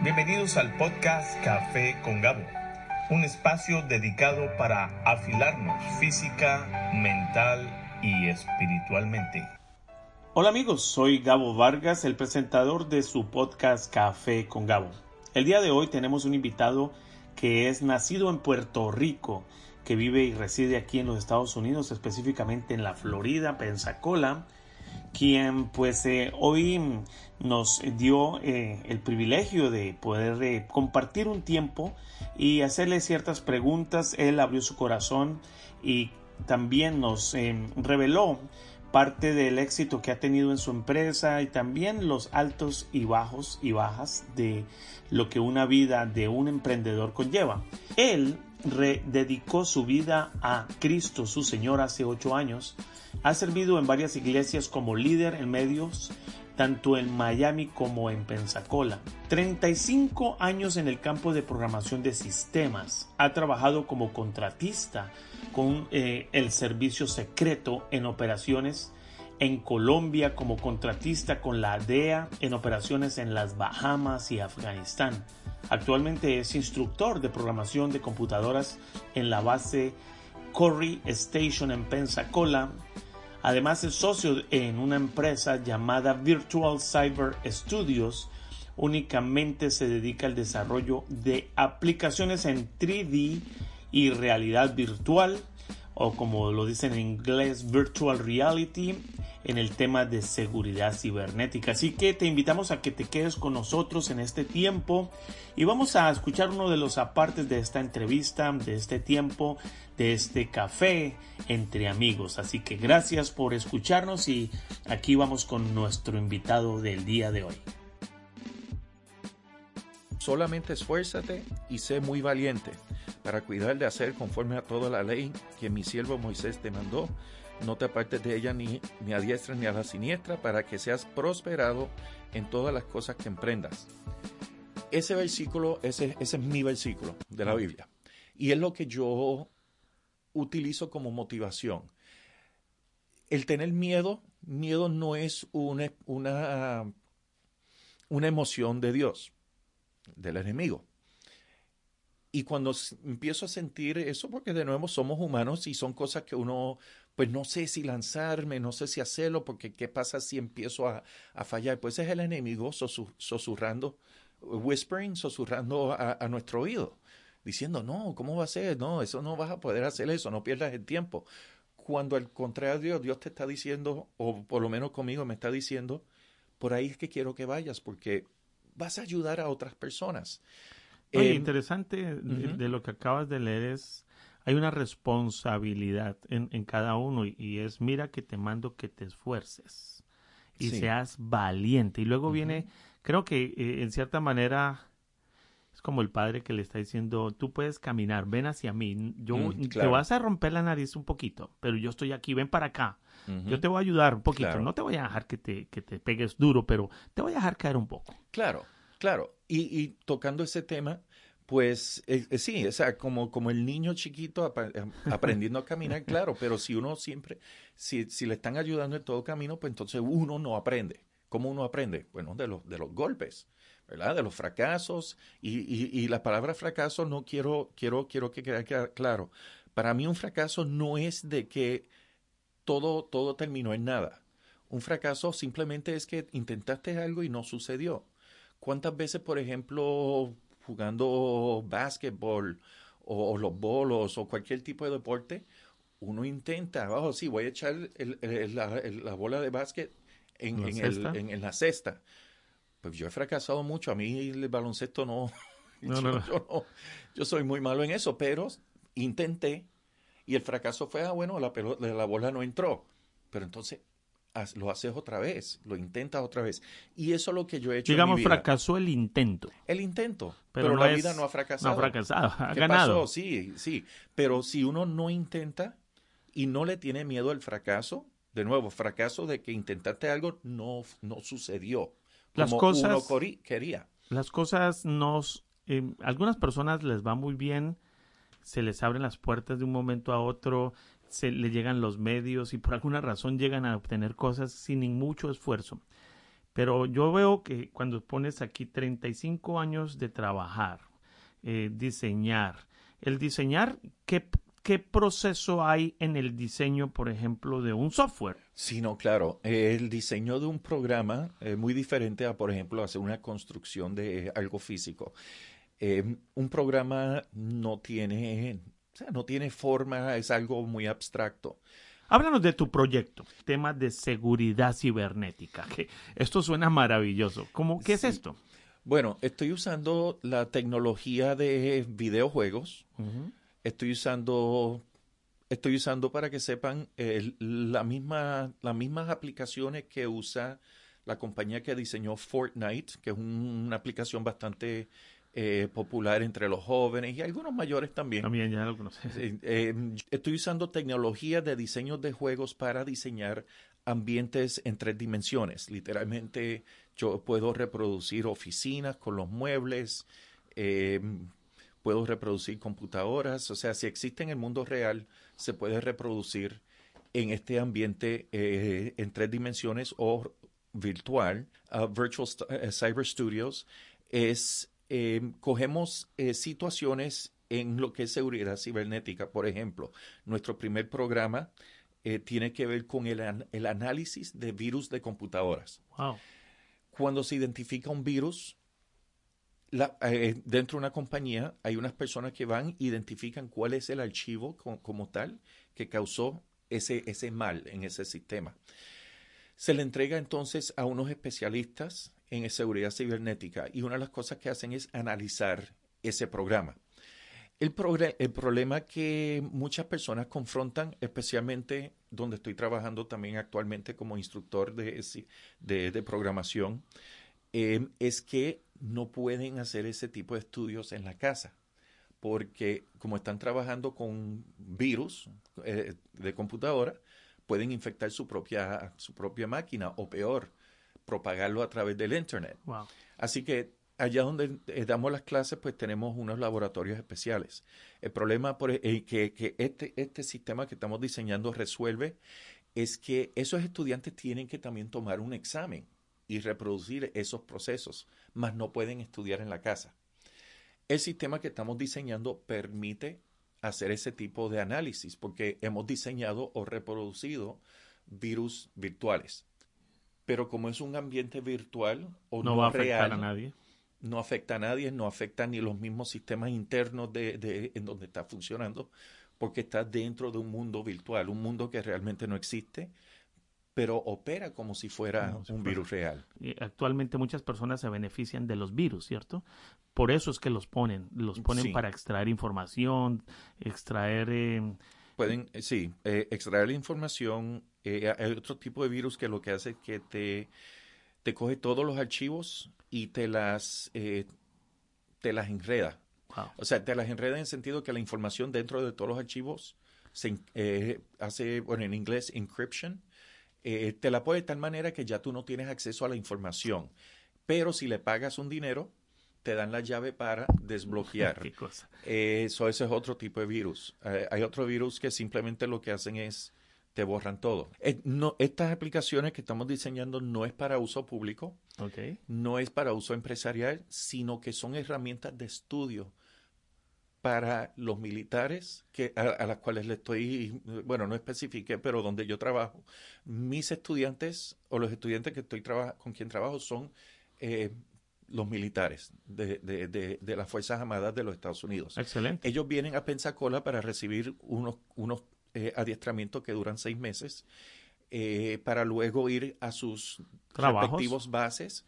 Bienvenidos al podcast Café con Gabo, un espacio dedicado para afilarnos física, mental y espiritualmente. Hola amigos, soy Gabo Vargas, el presentador de su podcast Café con Gabo. El día de hoy tenemos un invitado que es nacido en Puerto Rico, que vive y reside aquí en los Estados Unidos, específicamente en la Florida, Pensacola, quien pues eh, hoy nos dio eh, el privilegio de poder eh, compartir un tiempo y hacerle ciertas preguntas. Él abrió su corazón y también nos reveló parte del éxito que ha tenido en su empresa y también los altos y bajos y bajas de lo que una vida de un emprendedor conlleva. Él rededicó su vida a Cristo, su Señor, hace ocho años. Ha servido en varias iglesias como líder en medios, tanto en Miami como en Pensacola. 35 años en el campo de programación de sistemas. Ha trabajado como contratista con eh, el servicio secreto en operaciones en Colombia como contratista con la DEA en operaciones en las Bahamas y Afganistán. Actualmente es instructor de programación de computadoras en la base Corey Station en Pensacola. Además es socio en una empresa llamada Virtual Cyber Studios. Únicamente se dedica al desarrollo de aplicaciones en 3D y realidad virtual o como lo dicen en inglés virtual reality en el tema de seguridad cibernética. Así que te invitamos a que te quedes con nosotros en este tiempo y vamos a escuchar uno de los apartes de esta entrevista, de este tiempo, de este café entre amigos. Así que gracias por escucharnos y aquí vamos con nuestro invitado del día de hoy. Solamente esfuérzate y sé muy valiente para cuidar de hacer conforme a toda la ley que mi siervo Moisés te mandó. No te apartes de ella ni, ni a diestra ni a la siniestra para que seas prosperado en todas las cosas que emprendas. Ese versículo, ese, ese es mi versículo de la Biblia. Y es lo que yo utilizo como motivación. El tener miedo, miedo no es una, una, una emoción de Dios, del enemigo. Y cuando empiezo a sentir eso, porque de nuevo somos humanos y son cosas que uno, pues no sé si lanzarme, no sé si hacerlo, porque qué pasa si empiezo a, a fallar. Pues es el enemigo susurrando, whispering, susurrando a, a, nuestro oído, diciendo, no, ¿cómo va a ser? No, eso no vas a poder hacer eso, no pierdas el tiempo. Cuando al contrario Dios te está diciendo, o por lo menos conmigo me está diciendo, por ahí es que quiero que vayas, porque vas a ayudar a otras personas. Oye, eh, interesante de, lo que acabas de leer es, hay una responsabilidad en, en cada uno y, es, mira que te mando que te esfuerces y seas valiente. Y luego viene, creo que eh, en cierta manera es como el padre que le está diciendo, tú puedes caminar, ven hacia mí, yo mm, te vas a romper la nariz un poquito, pero yo estoy aquí, ven para acá. Yo te voy a ayudar un poquito, no te voy a dejar que te, que te pegues duro, pero te voy a dejar caer un poco. Claro, claro. Y, tocando ese tema, pues eh, eh, sí, o sea, como, como el niño chiquito em, aprendiendo a caminar, claro, pero si uno siempre, si, si le están ayudando en todo camino, pues entonces uno no aprende. ¿Cómo uno aprende? Bueno, de los, de los golpes, ¿verdad? De los fracasos. Y, y, y la palabra fracaso no quiero, quiero, quiero que quede claro. Para mí un fracaso no es de que todo, todo terminó en nada. Un fracaso simplemente es que intentaste algo y no sucedió. ¿Cuántas veces, por ejemplo, jugando básquetbol o, los bolos o cualquier tipo de deporte, uno intenta, oh, sí, voy a echar la, bola de básquet en, en, la cesta. Pues yo he fracasado mucho. A mí el baloncesto no. No, yo, no. yo, soy muy malo en eso, pero intenté y el fracaso fue, ah, bueno, la, la bola no entró. Pero entonces lo haces otra vez, lo intentas otra vez. Y eso es lo que yo he hecho. Digamos, fracasó el intento. El intento. Pero, la vida no ha fracasado. No ha fracasado, ha ganado. Sí, sí. Pero si uno no intenta y no le tiene miedo al fracaso, de nuevo, fracaso de que intentaste algo no, no sucedió. Las cosas, uno quería. Las cosas nos. Eh, algunas personas les va muy bien, se les abren las puertas de un momento a otro, se le llegan los medios y por alguna razón llegan a obtener cosas sin mucho esfuerzo. Pero yo veo que cuando pones aquí 35 años de trabajar, eh, diseñar, el diseñar, ¿qué, ¿qué proceso hay en el diseño, por ejemplo, de un software? Sí, no, claro. El diseño de un programa es muy diferente a, por ejemplo, hacer una construcción de algo físico. Eh, un programa no tiene, o sea, no tiene forma, es algo muy abstracto. Háblanos de tu proyecto, tema de seguridad cibernética. Que esto suena maravilloso. ¿Cómo, ¿Qué es esto? Bueno, estoy usando la tecnología de videojuegos. Estoy usando, estoy usando para que sepan la misma, las mismas aplicaciones que usa la compañía que diseñó Fortnite, que es una aplicación bastante eh, popular entre los jóvenes y algunos mayores también. También ya lo conoces. Eh, estoy usando tecnología de diseño de juegos para diseñar ambientes en tres dimensiones. Literalmente yo puedo reproducir oficinas con los muebles, eh, puedo reproducir computadoras, o sea, si existe en el mundo real, se puede reproducir en este ambiente en tres dimensiones o virtual. Uh, Virtual Cyber Studios es Em, cogemos eh, situaciones en lo que es seguridad cibernética. Por ejemplo, nuestro primer programa eh, tiene que ver con el, análisis de virus de computadoras. Cuando se identifica un virus, eh, dentro de una compañía hay unas personas que van, identifican cuál es el archivo como tal que causó ese, ese mal en ese sistema. Se le entrega entonces a unos especialistas en seguridad cibernética y una de las cosas que hacen es analizar ese programa. El, el, problema que muchas personas confrontan, especialmente donde estoy trabajando también actualmente como instructor de, de, programación, em, es que no pueden hacer ese tipo de estudios en la casa, porque como están trabajando con virus eh, de computadora, pueden infectar su propia, su propia máquina o peor, propagarlo a través del Internet. Así que allá donde eh, damos las clases, pues tenemos unos laboratorios especiales. El problema por, eh, que, este, este sistema que estamos diseñando resuelve es que esos estudiantes tienen que también tomar un examen y reproducir esos procesos, mas no pueden estudiar en la casa. El sistema que estamos diseñando permite hacer ese tipo de análisis porque hemos diseñado o reproducido virus virtuales pero como es un ambiente virtual o no, va a afectar a nadie. No afecta a nadie, no afecta ni los mismos sistemas internos de, en donde está funcionando, porque está dentro de un mundo virtual, un mundo que realmente no existe, pero opera como si fuera un virus real. actualmente muchas personas se benefician de los virus, ¿cierto? Por eso es que los ponen, los ponen para extraer información, extraer... Eh, Pueden, eh, sí, eh, extraer la información. Eh, hay otro tipo de virus que lo que hace es que te, te coge todos los archivos y te las, te las enreda. O sea, te las enreda en el sentido que la información dentro de todos los archivos se hace, bueno, en inglés, encryption. Te la pone de tal manera que ya tú no tienes acceso a la información. Pero si le pagas un dinero, te dan la llave para desbloquear. ¿Qué cosa? Eso, ese es otro tipo de virus. Eh, hay otro virus que simplemente lo que hacen es te borran todo. Eh, no, estas aplicaciones que estamos diseñando no es para uso público, okay. no es para uso empresarial, sino que son herramientas de estudio para los militares que a, las cuales le estoy, bueno, no especifique, pero donde yo trabajo. Mis estudiantes o los estudiantes que estoy con quien trabajo son eh, los militares de, de, de, las Fuerzas Armadas de los Estados Unidos. Excelente. Ellos vienen a Pensacola para recibir unos, unos eh, adiestramientos que duran seis meses eh, para luego ir a sus respectivos bases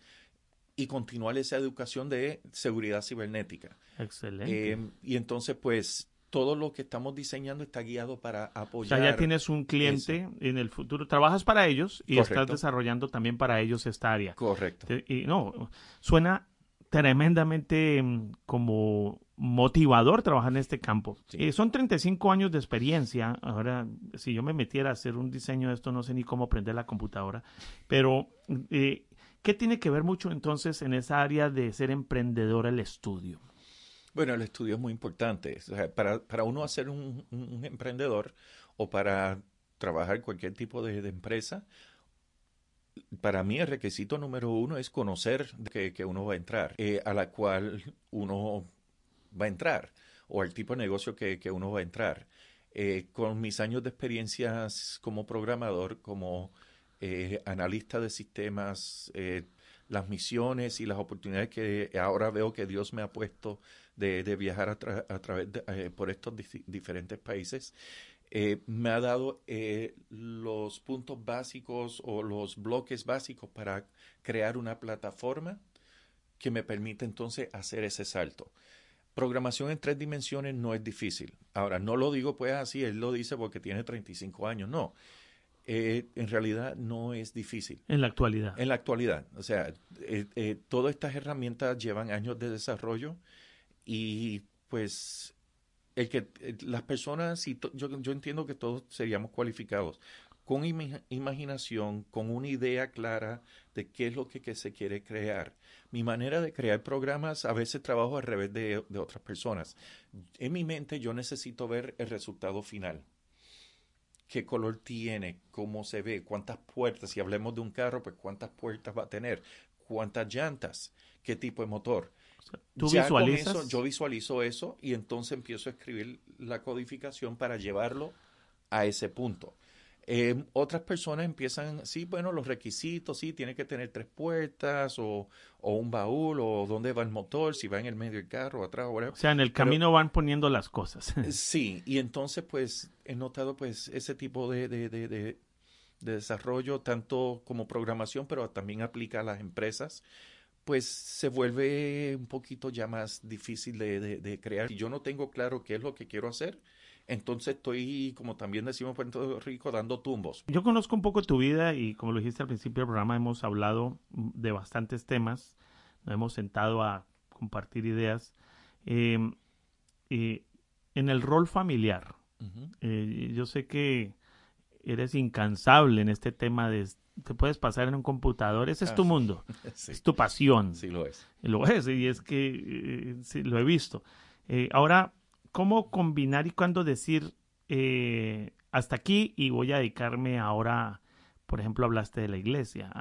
y continuar esa educación de seguridad cibernética. Excelente. Eh, y entonces, pues, todo lo que estamos diseñando está guiado para apoyar. O sea, ya tienes un cliente en el futuro, trabajas para ellos y estás desarrollando también para ellos esta área. Correcto. Y no, suena tremendamente mm, como motivador trabajar en este campo. Eh, son 35 años de experiencia. Ahora, si yo me metiera a hacer un diseño de esto, no sé ni cómo aprender la computadora. Pero, eh, ¿qué tiene que ver mucho entonces en esa área de ser emprendedor el estudio? Bueno, el estudio es muy importante. para, para, uno hacer un, emprendedor o para trabajar cualquier tipo de, empresa, para mí el requisito número uno es conocer que, que uno va a entrar, eh, a la cual uno va a entrar, o al tipo de negocio que, que uno va a entrar. Eh, con mis años de experiencias como programador, como eh, analista de sistemas, las misiones y las oportunidades que ahora veo que Dios me ha puesto de, viajar a, través de, por estos diferentes países, eh, me ha dado eh, los puntos básicos o los bloques básicos para crear una plataforma que me permite entonces hacer ese salto. Programación en tres dimensiones no es difícil. Ahora, no lo digo pues así, él lo dice porque tiene 35 años, no. Eh, en realidad no es difícil. En la actualidad. En la actualidad. O sea, todas estas herramientas llevan años de desarrollo y pues el que eh, las personas, y yo, yo entiendo que todos seríamos cualificados, con imaginación, con una idea clara de qué es lo que, se quiere crear. Mi manera de crear programas a veces trabajo al revés de, de otras personas. En mi mente yo necesito ver el resultado final qué color tiene, cómo se ve, cuántas puertas, si hablemos de un carro, pues cuántas puertas va a tener, cuántas llantas, qué tipo de motor. ¿Tú visualizas? Eso, yo visualizo eso y entonces empiezo a escribir la codificación para llevarlo a ese punto. Eh, otras personas empiezan, sí, bueno, los requisitos, sí, tiene que tener tres puertas o, o, un baúl o dónde va el motor, si va en el medio del carro, atrás o O sea, en el camino van poniendo las cosas. Sí, y entonces pues he notado pues ese tipo de, de, de, de desarrollo, tanto como programación, pero también aplica a las empresas pues se vuelve un poquito ya más difícil de, de, crear. Si yo no tengo claro qué es lo que quiero hacer, entonces estoy, como también decimos en Puerto Rico, dando tumbos. Yo conozco un poco tu vida y como lo dijiste al principio del programa, hemos hablado de bastantes temas, nos hemos sentado a compartir ideas. Em, en el rol familiar, eh, yo sé que eres incansable en este tema de te puedes pasar en un computador, ese es tu mundo, es tu pasión. Sí, lo es. Lo es, y es que eh, lo he visto. Eh, ahora, ¿cómo combinar y cuándo decir eh, hasta aquí y voy a dedicarme ahora, por ejemplo, hablaste de la iglesia,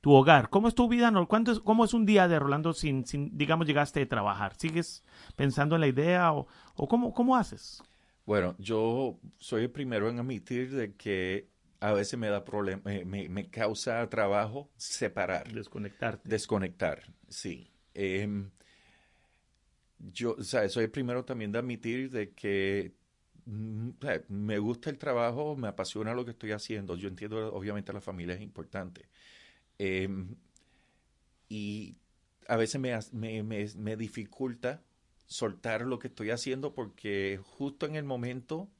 tu hogar, ¿cómo es tu vida? es, ¿Cómo es un día de Rolando sin, sin, digamos, llegaste de trabajar? ¿Sigues pensando en la idea o, o cómo, cómo haces? Bueno, yo soy el primero en admitir de que a veces me da problema, me, me, causa trabajo separar. Desconectar. Desconectar, sí. Em, yo, o sea, soy el primero también de admitir de que mm, me gusta el trabajo, me apasiona lo que estoy haciendo. Yo entiendo, obviamente, la familia es importante. Em, y a veces me, me, me, me dificulta soltar lo que estoy haciendo porque justo en el momento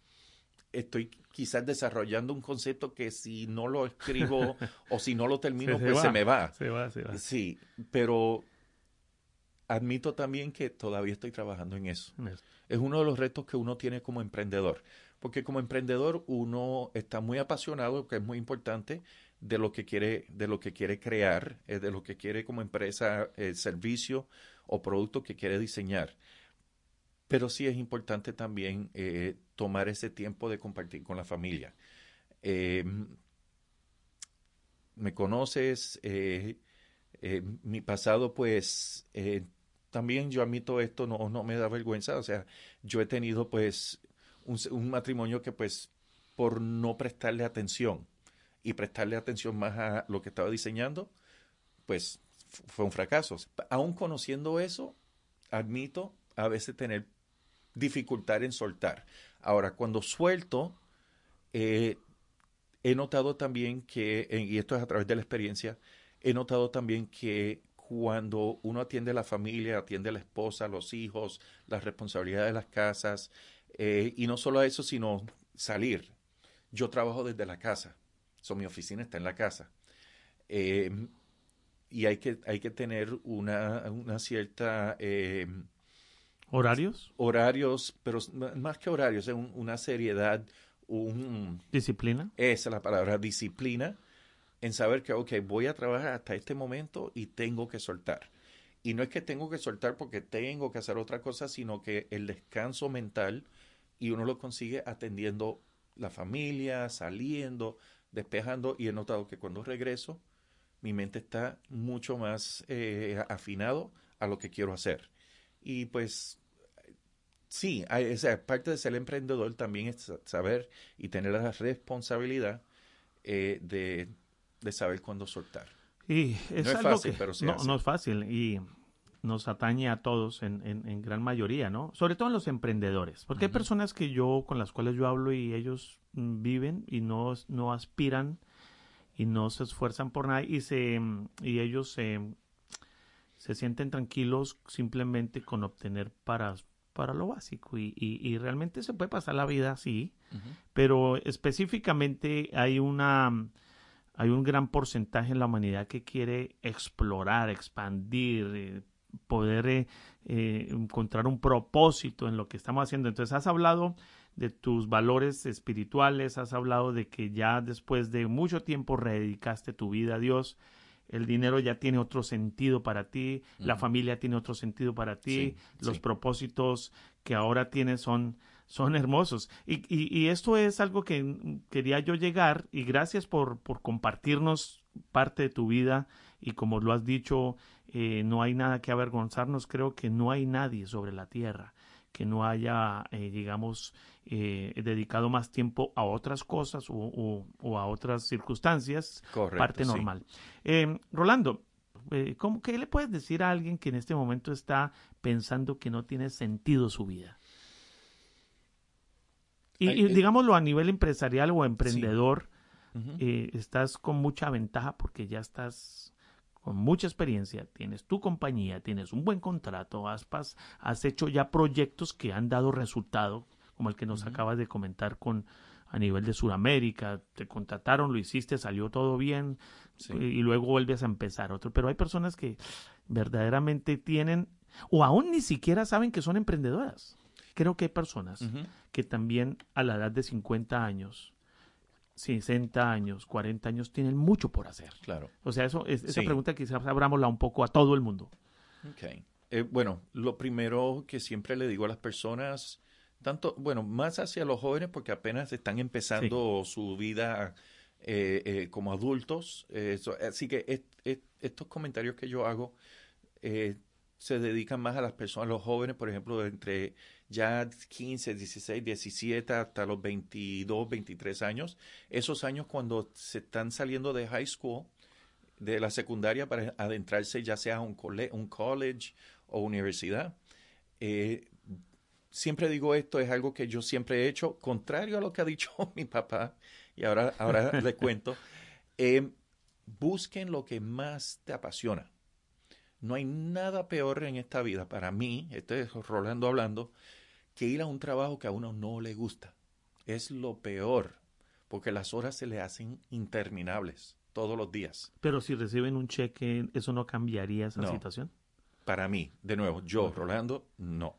estoy quizás desarrollando un concepto que si no lo escribo o si no lo termino, pues se me va. Se va, se va. Sí, pero admito también que todavía estoy trabajando en eso. Es uno de los retos que uno tiene como emprendedor, porque como emprendedor uno está muy apasionado, que es muy importante, de lo que quiere, de lo que quiere crear, eh, de lo que quiere como empresa, el servicio o producto que quiere diseñar. Pero sí es importante también eh, tomar ese tiempo de compartir con la familia. Eh, me conoces, eh, mi pasado pues también yo admito esto, no, no me da vergüenza, o sea, yo he tenido pues un, matrimonio que pues por no prestarle atención y prestarle atención más a lo que estaba diseñando, pues fue un fracaso. Aún conociendo eso, admito a veces tener dificultad en soltar. Ahora, cuando suelto, eh, he notado también que, y esto es a través de la experiencia, he notado también que cuando uno atiende a la familia, atiende a la esposa, los hijos, las responsabilidades de las casas, eh, y no solo eso, sino salir. Yo trabajo desde la casa, so, mi oficina está en la casa. Eh, y hay que, hay que tener una, una cierta ¿Horarios? Horarios, pero más que horarios, es una seriedad, un... ¿Disciplina? Esa es la palabra, disciplina, en saber que, ok, voy a trabajar hasta este momento y tengo que soltar. Y no es que tengo que soltar porque tengo que hacer otra cosa, sino que el descanso mental, y uno lo consigue atendiendo la familia, saliendo, despejando, y he notado que cuando regreso, mi mente está mucho más eh, afinado a lo que quiero hacer. Y pues sí, hay, parte de ser emprendedor también es saber y tener la responsabilidad eh, de, saber cuándo soltar. Y es, no fácil, pero no, no es fácil y nos atañe a todos en, en, gran mayoría, ¿no? Sobre todo en los emprendedores, porque hay personas que yo con las cuales yo hablo y ellos viven y no, no aspiran y no se esfuerzan por nada y se y ellos se, se sienten tranquilos simplemente con obtener para para lo básico y, y, realmente se puede pasar la vida así, pero específicamente hay una hay un gran porcentaje en la humanidad que quiere explorar, expandir, eh, poder eh, eh, encontrar un propósito en lo que estamos haciendo. Entonces has hablado de tus valores espirituales, has hablado de que ya después de mucho tiempo rededicaste tu vida a Dios, el dinero ya tiene otro sentido para ti, la familia tiene otro sentido para ti, los propósitos que ahora tienes son, son hermosos. Y, y, esto es algo que quería yo llegar y gracias por, por compartirnos parte de tu vida y como lo has dicho, eh, no hay nada que avergonzarnos, creo que no hay nadie sobre la tierra que no haya, eh, digamos, eh, dedicado más tiempo a otras cosas o, a otras circunstancias, parte normal. Rolando, ¿cómo, ¿qué le puedes decir a alguien que en este momento está pensando que no tiene sentido su vida? Y, digámoslo a nivel empresarial o emprendedor, estás con mucha ventaja porque ya estás con mucha experiencia, tienes tu compañía, tienes un buen contrato, has, has hecho ya proyectos que han dado resultado, como el que nos acabas de comentar con a nivel de Sudamérica, te contrataron, lo hiciste, salió todo bien y luego vuelves a empezar otro. Pero hay personas que verdaderamente tienen o aún ni siquiera saben que son emprendedoras. Creo que hay personas que también a la edad de 50 años 60 años, 40 años, tienen mucho por hacer. Claro. O sea, eso es, esa pregunta quizás abrámosla un poco a todo el mundo. Ok. Eh, bueno, lo primero que siempre le digo a las personas, tanto, bueno, más hacia los jóvenes porque apenas están empezando su vida eh, eh, como adultos. así que estos comentarios que yo hago se dedican más a las personas, a los jóvenes, por ejemplo, entre ya 15, 16, 17 hasta los 22, 23 años. Esos años cuando se están saliendo de high school, de la secundaria para adentrarse ya sea un, un college o universidad. Eh, siempre digo esto, es algo que yo siempre he hecho, contrario a lo que ha dicho mi papá, y ahora, ahora le cuento. Eh, busquen lo que más te apasiona. No hay nada peor en esta vida para mí, este es Rolando hablando, que ir a un trabajo que a uno no le gusta. Es lo peor, porque las horas se le hacen interminables todos los días. Pero si reciben un cheque, ¿eso no cambiaría esa situación? Para mí, de nuevo, yo, Rolando, no.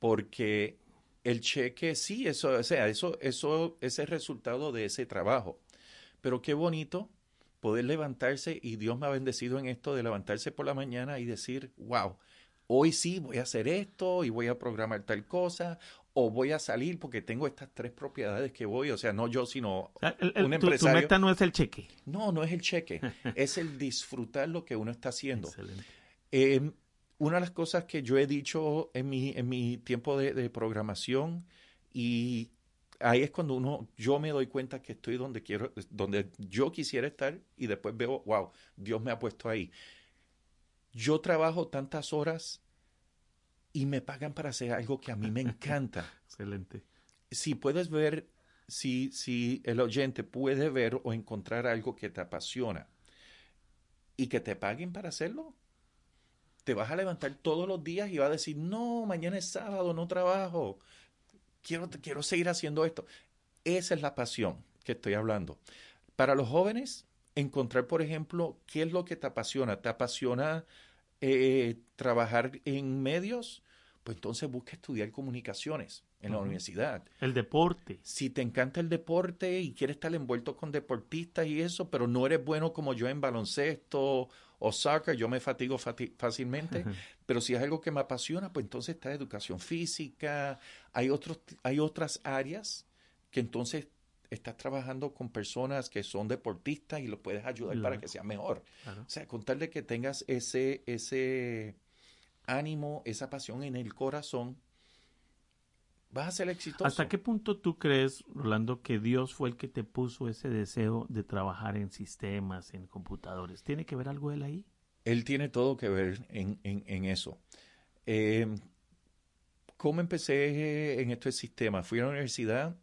Porque el cheque, sí, eso, o sea, eso, eso es el resultado de ese trabajo. Pero qué bonito poder levantarse y Dios me ha bendecido en esto de levantarse por la mañana y decir, wow, hoy sí voy a hacer esto y voy a programar tal cosa o voy a salir porque tengo estas tres propiedades que voy, o sea, no yo, sino un empresario. Tu, meta no es el cheque. No, no es el cheque, es el disfrutar lo que uno está haciendo. Eh, una de las cosas que yo he dicho en mi, en mi tiempo de, de programación y ahí es cuando uno, yo me doy cuenta que estoy donde quiero, donde yo quisiera estar y después veo, wow, Dios me ha puesto ahí. Yo trabajo tantas horas y me pagan para hacer algo que a mí me encanta. Excelente. Si puedes ver, si, si el oyente puede ver o encontrar algo que te apasiona y que te paguen para hacerlo, te vas a levantar todos los días y vas a decir, no, mañana es sábado, no trabajo quiero, quiero seguir haciendo esto. Esa es la pasión que estoy hablando. Para los jóvenes, encontrar, por ejemplo, qué es lo que te apasiona. ¿Te apasiona eh, trabajar en medios? Pues entonces busca estudiar comunicaciones en la universidad. El deporte. Si te encanta el deporte y quieres estar envuelto con deportistas y eso, pero no eres bueno como yo en baloncesto o soccer, yo me fatigo fácilmente, pero si es algo que me apasiona, pues entonces está educación física, hay, otros, hay otras áreas que entonces estás trabajando con personas que son deportistas y los puedes ayudar para que sea mejor. O sea, contarle que tengas ese, ese ánimo, esa pasión en el corazón, vas a ser exitoso. ¿Hasta qué punto tú crees, Rolando, que Dios fue el que te puso ese deseo de trabajar en sistemas, en computadores? ¿Tiene que ver algo él ahí? Él tiene todo que ver en, en, eso. Eh, ¿Cómo empecé en este sistema? Fui a la universidad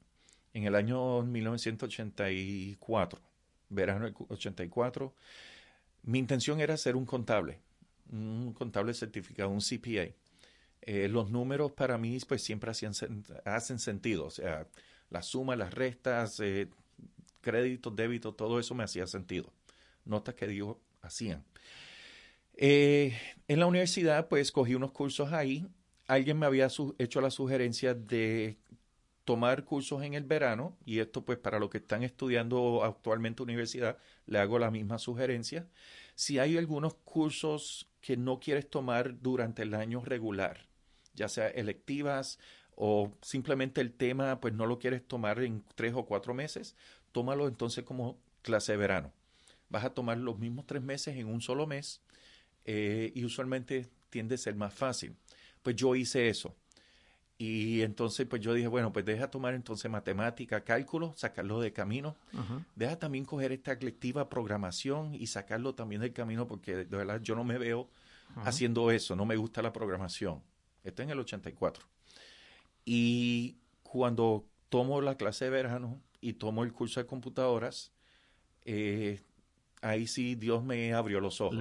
en el año 1984, verano del 84. Mi intención era ser un contable, un contable certificado, un CPA. Eh, los números para mí pues siempre hacían, hacen sentido, o sea, las sumas, las restas, eh, créditos, débitos, todo eso me hacía sentido. Notas que digo hacían. Eh, en la universidad pues cogí unos cursos ahí. Alguien me había hecho la sugerencia de tomar cursos en el verano, y esto pues para los que están estudiando actualmente universidad, le hago la misma sugerencia. Si hay algunos cursos que no quieres tomar durante el año regular, ya sea electivas o simplemente el tema pues no lo quieres tomar en tres o cuatro meses, tómalo entonces como clase de verano. Vas a tomar los mismos tres meses en un solo mes eh, y usualmente tiende a ser más fácil. Pues yo hice eso y entonces, pues yo dije, bueno, pues deja tomar entonces matemática, cálculo, sacarlo de camino. Deja también coger esta colectiva programación y sacarlo también del camino, porque de verdad yo no me veo haciendo eso, no me gusta la programación. Esto en el 84. Y cuando tomo la clase de verano y tomo el curso de computadoras, eh, ahí sí Dios me abrió los ojos.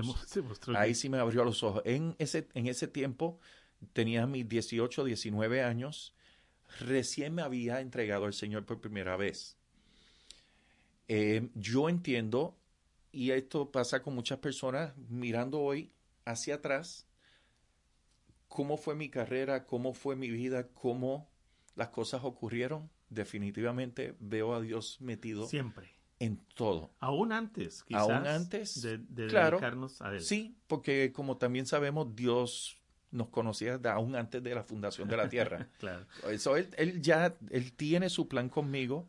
Ahí sí me abrió los ojos. En ese, en ese tiempo tenía mis 18, 19 años, recién me había entregado al Señor por primera vez. Eh, yo entiendo, y esto pasa con muchas personas, mirando hoy hacia atrás, cómo fue mi carrera, cómo fue mi vida, cómo las cosas ocurrieron. Definitivamente veo a Dios metido siempre en todo. Aún antes, quizás. Aún antes. De, dedicarnos a él. Sí, porque como también sabemos, Dios nos conocía aún antes de la fundación de la tierra. claro. Eso él, él, ya, él tiene su plan conmigo.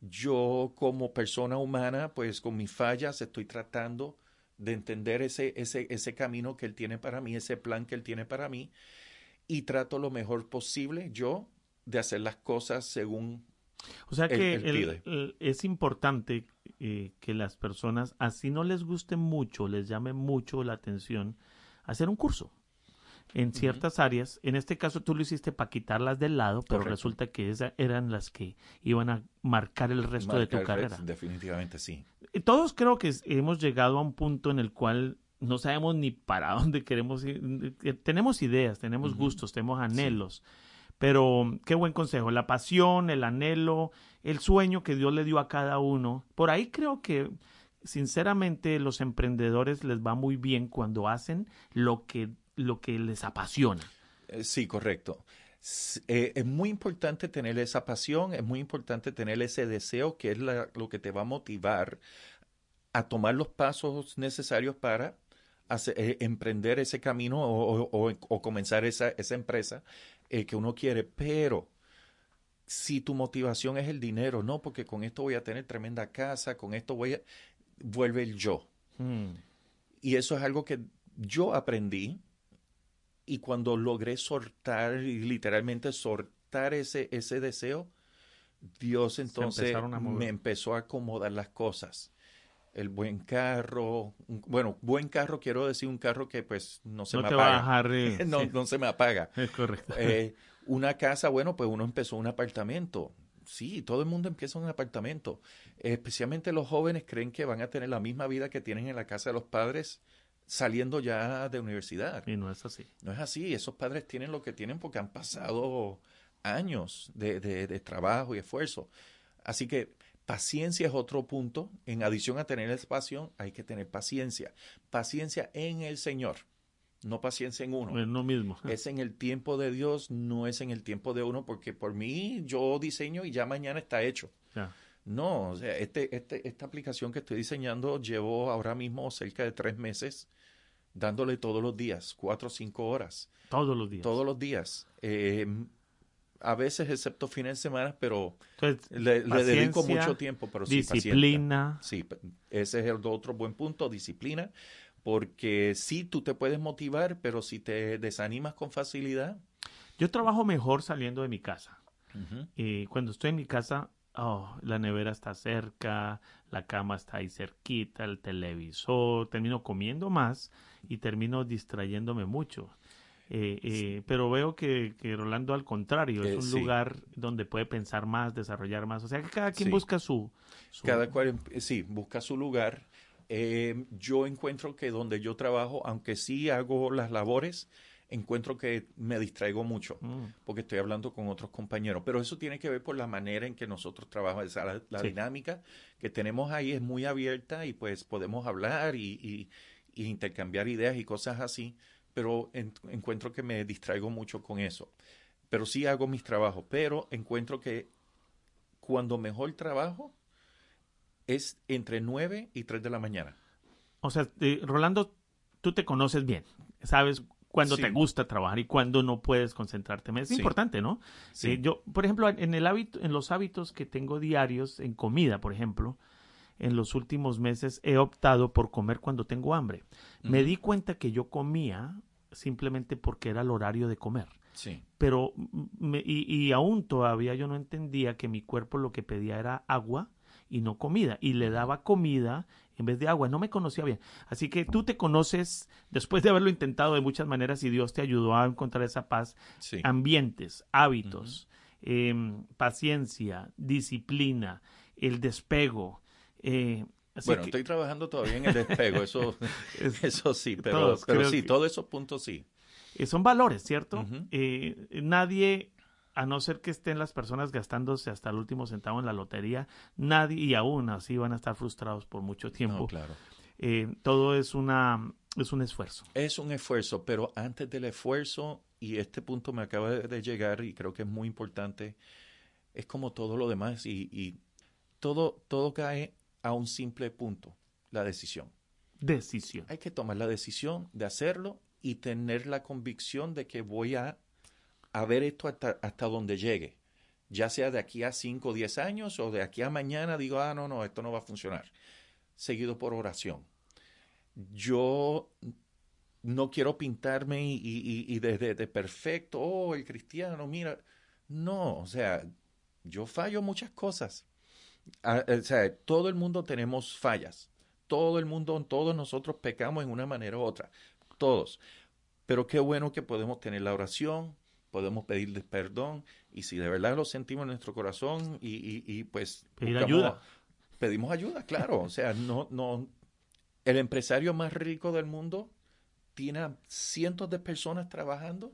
Yo como persona humana, pues con mis fallas estoy tratando de entender ese, ese, ese camino que él tiene para mí, ese plan que él tiene para mí, y trato lo mejor posible yo de hacer las cosas según o sea que es importante eh, que las personas, así no les guste mucho, les llame mucho la atención, hacer un curso en ciertas áreas. En este caso tú lo hiciste para quitarlas del lado, pero resulta que esas eran las que iban a marcar el resto de tu carrera. definitivamente sí. Todos creo que hemos llegado a un punto en el cual no sabemos ni para dónde queremos ir. Eh, tenemos ideas, tenemos gustos, tenemos anhelos. Pero qué buen consejo. La pasión, el anhelo, el sueño que Dios le dio a cada uno. Por ahí creo que sinceramente los emprendedores les va muy bien cuando hacen lo que lo que les apasiona. Eh, sí, correcto. Eh, es muy importante tener esa pasión, es muy importante tener ese deseo que es lo que te va a motivar a tomar los pasos necesarios para eh, emprender ese camino o, comenzar esa, esa empresa que uno quiere. Pero si tu motivación es el dinero, no, porque con esto voy a tener tremenda casa, con esto voy a... vuelve el yo. Hmm. Y eso es algo que yo aprendí y cuando logré soltar, literalmente soltar ese, ese deseo, Dios entonces me empezó a acomodar las cosas. El buen carro, bueno, buen carro quiero decir un carro que pues no se me apaga. no, no, se me apaga. Es correcto. Eh, una casa, bueno, pues uno empezó un apartamento. Sí, todo el mundo empieza un apartamento. especialmente los jóvenes creen que van a tener la misma vida que tienen en la casa de los padres saliendo ya de universidad. Y no es así. No es así. Esos padres tienen lo que tienen porque han pasado años de, de, trabajo y esfuerzo. Así que paciencia es otro punto. En adición a tener esa pasión, hay que tener paciencia. Paciencia en el Señor. No paciencia en uno. Es lo mismo. Es en el tiempo de Dios, no es en el tiempo de uno, porque por mí yo diseño y ya mañana está hecho. No, o sea, este, este, esta aplicación que estoy diseñando llevo ahora mismo cerca de tres meses dándole todos los días, cuatro o cinco horas. Todos los días. Todos los días. Eh, a veces, excepto fines de semana, pero Entonces, le, le dedico mucho tiempo. Pero disciplina. Sí, ese es el otro buen punto, disciplina. Porque sí, tú te puedes motivar, pero si te desanimas con facilidad. Yo trabajo mejor saliendo de mi casa. Y cuando estoy en mi casa, oh, la nevera está cerca, la cama está ahí cerquita, el televisor, termino comiendo más y termino distrayéndome mucho. Eh, eh, pero veo que, que Rolando al contrario, es Eh, un sí. lugar donde puede pensar más, desarrollar más. O sea que cada quien Sí. busca su... su- Cada cual, em- sí, busca su lugar. Eh, yo encuentro que donde yo trabajo, aunque sí hago las labores, encuentro que me distraigo mucho. Mm, porque estoy hablando con otros compañeros. Pero eso tiene que ver por la manera en que nosotros trabajamos. Esa, la la Sí. dinámica que tenemos ahí es muy abierta y pues podemos hablar y, y- y intercambiar ideas y cosas así. Pero en- encuentro que me distraigo mucho con eso. Pero sí hago mis trabajos. Pero encuentro que cuando mejor trabajo es entre 9 y 3 de la mañana. O sea, eh, Rolando, tú te conoces bien, sabes cuándo Sí. te gusta trabajar y cuándo no puedes concentrarte. Es Sí. importante, ¿no? Sí. Eh, yo, por ejemplo, en el hábito, en los hábitos que tengo diarios en comida, por ejemplo, en los últimos meses he optado por comer cuando tengo hambre. Me di cuenta que yo comía simplemente porque era el horario de comer. Sí. Pero me- y, y aún todavía yo no entendía que mi cuerpo lo que pedía era agua y no comida. Y le daba comida en vez de agua. No me conocía bien. Así que tú te conoces después de haberlo intentado de muchas maneras y Dios te ayudó a encontrar esa paz. Sí. Ambientes, hábitos, em, paciencia, disciplina, el despego. eh, así Bueno, que- estoy trabajando todavía en el despego, eso, Es- eso sí, pero, Todos, pero creo sí, que- todos esos puntos sí. Eh, son valores, ¿cierto? Eh, nadie, a no ser que estén las personas gastándose hasta el último centavo en la lotería, nadie, y aún así van a estar frustrados por mucho tiempo. No, claro. Eh, todo es una es un esfuerzo. Es un esfuerzo, pero antes del esfuerzo, y este punto me acaba de, de llegar y creo que es muy importante, es como todo lo demás y, y todo, todo cae a un simple punto, la decisión. Decisión. Hay que tomar la decisión de hacerlo y tener la convicción de que voy a, a ver esto hasta, hasta donde llegue. Ya sea de aquí a 5 o 10 años o de aquí a mañana digo, ah, no, no, esto no va a funcionar. Seguido por oración. Yo no quiero pintarme y, y, perfecto, oh, el cristiano, mira. No, o sea, yo fallo muchas cosas. Ah, o sea, todo el mundo tenemos fallas. Todo el mundo, todos nosotros pecamos en una manera u otra. Todos. Pero qué bueno que podemos tener la oración, podemos pedirles perdón y si de verdad lo sentimos en nuestro corazón y, y, y pues Pedir buscamos- ayuda. pedimos ayuda, claro. O sea, no, no, el empresario más rico del mundo tiene a cientos de personas trabajando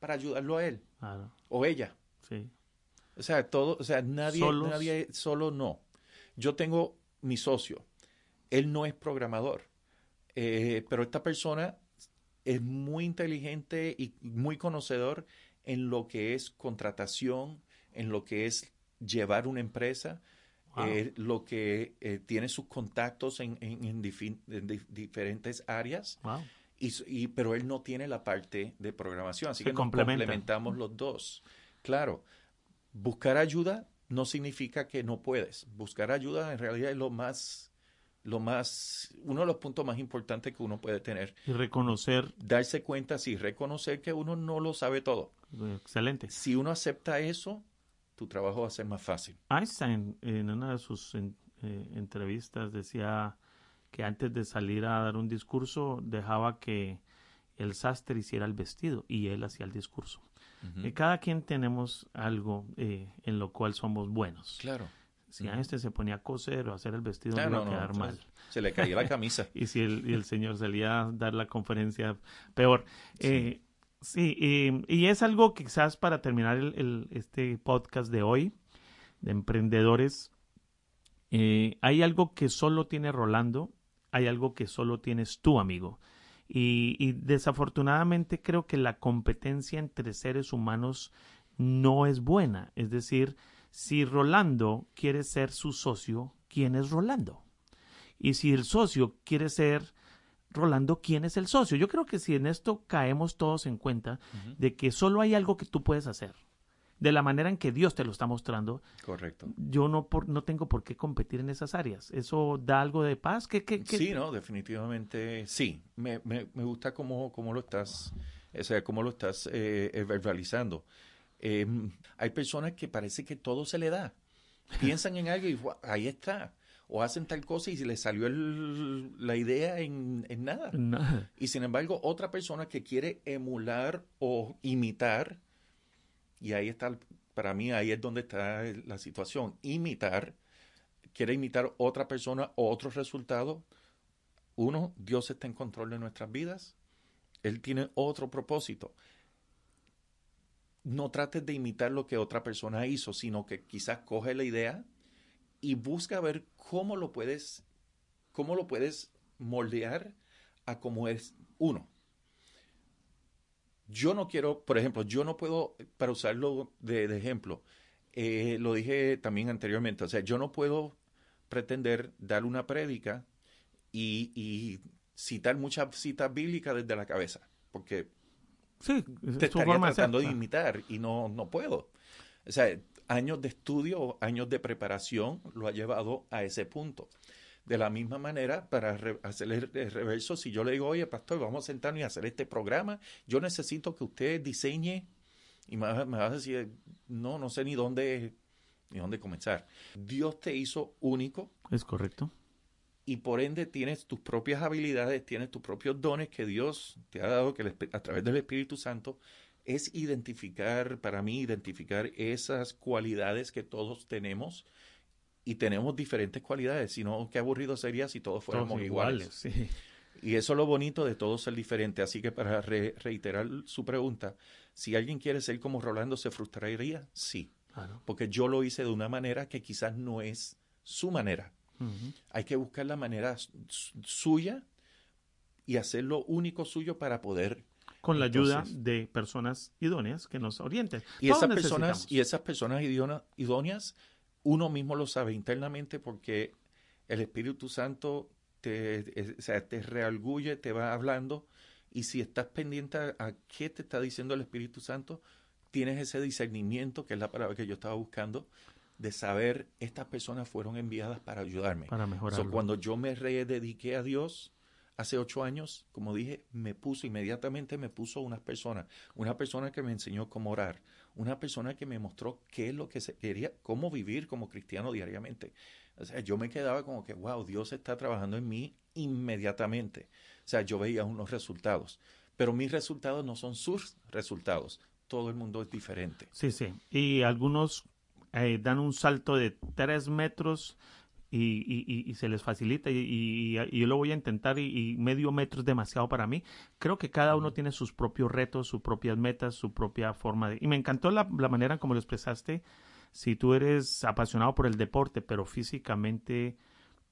para ayudarlo a él Claro, o ella. sí. O sea, todo, o sea, nadie, Solos. nadie solo no. Yo tengo mi socio. Él no es programador, eh, pero esta persona es muy inteligente y muy conocedor en lo que es contratación, en lo que es llevar una empresa, Wow. eh, lo que eh, tiene sus contactos en, en- en difi- en di- diferentes áreas. Wow. Y, pero él no tiene la parte de programación, así Se que nos complementamos los dos. Claro, buscar ayuda no significa que no puedes. Buscar ayuda en realidad es lo más, lo más, uno de los puntos más importantes que uno puede tener. Y reconocer, Darse cuenta, sí, reconocer que uno no lo sabe todo. excelente. Si uno acepta eso, tu trabajo va a ser más fácil. Einstein en una de sus en- eh, entrevistas decía que antes de salir a dar un discurso dejaba que el sastre hiciera el vestido y él hacía el discurso. Ujú. Eh, cada quien tenemos algo eh, en lo cual somos buenos. Claro. Si Ujú. Einstein se ponía a coser o a hacer el vestido Ah, no iba a no, quedar mal. Se le caía la camisa. Y si el, y el señor salía a dar la conferencia, peor. Eh, sí, eh, y es algo que quizás para terminar el, el- este podcast de hoy, de emprendedores, eh, hay algo que solo tiene Rolando, hay algo que solo tienes tú, amigo. Y, y desafortunadamente creo que la competencia entre seres humanos no es buena. Es decir, si Rolando quiere ser su socio, ¿quién es Rolando? Y si el socio quiere ser Rolando, ¿quién es el socio? Yo creo que si en esto caemos todos en cuenta de que solo hay algo que tú puedes hacer, de la manera en que Dios te lo está mostrando. Correcto. Yo no, por, no tengo por qué competir en esas áreas. ¿Eso da algo de paz? ¿Qué, qué, Sí, no, definitivamente sí. Me, me, me gusta cómo, cómo, lo estás, o sea, cómo lo estás eh, eh verbalizando. Eh, hay personas que parece que todo se le da. Piensan en algo y ahí está o hacen tal cosa y se les salió la idea en, nada. Y sin embargo, otra persona que quiere emular o imitar, y ahí está, para mí ahí es donde está la situación, imitar, quiere imitar otra persona o otro resultado. Uno, Dios está en control de nuestras vidas. Él tiene otro propósito. No trates de imitar lo que otra persona hizo, sino que quizás coge la idea y busca ver cómo lo puedes, cómo lo puedes moldear a cómo es uno. Yo no quiero, por ejemplo, yo no puedo, para usarlo de, ejemplo, eh, lo dije también anteriormente, o sea, yo no puedo pretender dar una prédica y, citar muchas citas bíblicas desde la cabeza, porque sí, te estaría tratando de imitar y no, no puedo. O sea, años de estudio, años de preparación lo ha llevado a ese punto. De la misma manera, para hacer el, reverso, si yo le digo, oye, pastor, vamos a sentarnos y hacer este programa, yo necesito que usted diseñe, y me, me vas a decir, no, no sé ni dónde, ni dónde comenzar. Dios te hizo único. Es correcto. Y por ende tienes tus propias habilidades, tienes tus propios dones que Dios te ha dado que a través del Espíritu Santo es identificar, para mí, identificar esas cualidades que todos tenemos y tenemos diferentes cualidades, sino qué aburrido sería si todos fuéramos iguales. Y eso es lo bonito de todos ser diferente. Así que para reiterar su pregunta, si alguien quiere ser como Rolando, ¿se frustraría? Sí. Porque yo lo hice de una manera que quizás no es su manera. Hay que buscar la manera suya y hacerlo único suyo para poder con la ayuda de personas idóneas que nos orienten. Y esas personas, y esas personas idóneas, uno mismo lo sabe internamente porque el Espíritu Santo te, sea, te realgulle, te va hablando, y si estás pendiente a, qué te está diciendo el Espíritu Santo, tienes ese discernimiento, que es la palabra que yo estaba buscando, de saber estas personas fueron enviadas para ayudarme. Para mejorar. cuando yo me redediqué a Dios, hace ocho años, como dije, me puso, inmediatamente me puso unas personas, una persona que me enseñó cómo orar, una persona que me mostró qué es lo que se quería, cómo vivir como cristiano diariamente. O sea, yo me quedaba como que, wow, Dios está trabajando en mí inmediatamente. O sea, yo veía unos resultados, pero mis resultados no son sus resultados. Todo el mundo es diferente. Sí, sí. Y algunos eh, dan un salto de tres metros y, y, se les facilita y, yo lo voy a intentar y, medio metro es demasiado para mí. Creo que cada uno tiene sus propios retos, sus propias metas, su propia forma de... Y me encantó la, la manera como lo expresaste. Si tú eres apasionado por el deporte, pero físicamente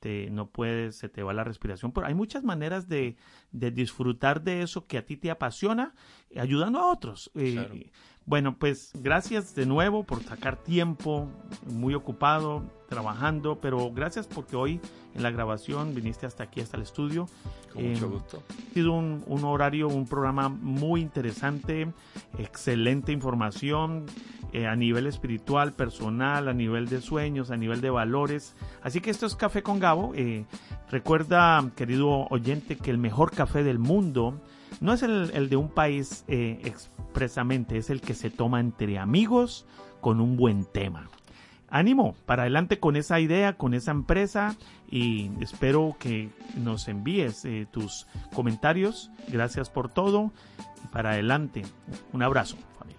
te, no puedes, se te va la respiración. Pero hay muchas maneras de, de disfrutar de eso que a ti te apasiona, ayudando a otros. Eh, bueno, pues gracias de nuevo por sacar tiempo, muy ocupado, trabajando, pero gracias porque hoy en la grabación viniste hasta aquí, hasta el estudio. Con mucho em, gusto. Ha sido un, un, horario, un programa muy interesante, excelente información eh, a nivel espiritual, personal, a nivel de sueños, a nivel de valores. Así que esto es Café con Gabo. Eh, recuerda, querido oyente, que el mejor café del mundo no es el, de un país eh, expresamente, es el que se toma entre amigos con un buen tema ánimo para adelante con esa idea, con esa empresa y espero que nos envíes eh, tus comentarios. Gracias por todo y para adelante. Un abrazo, familia.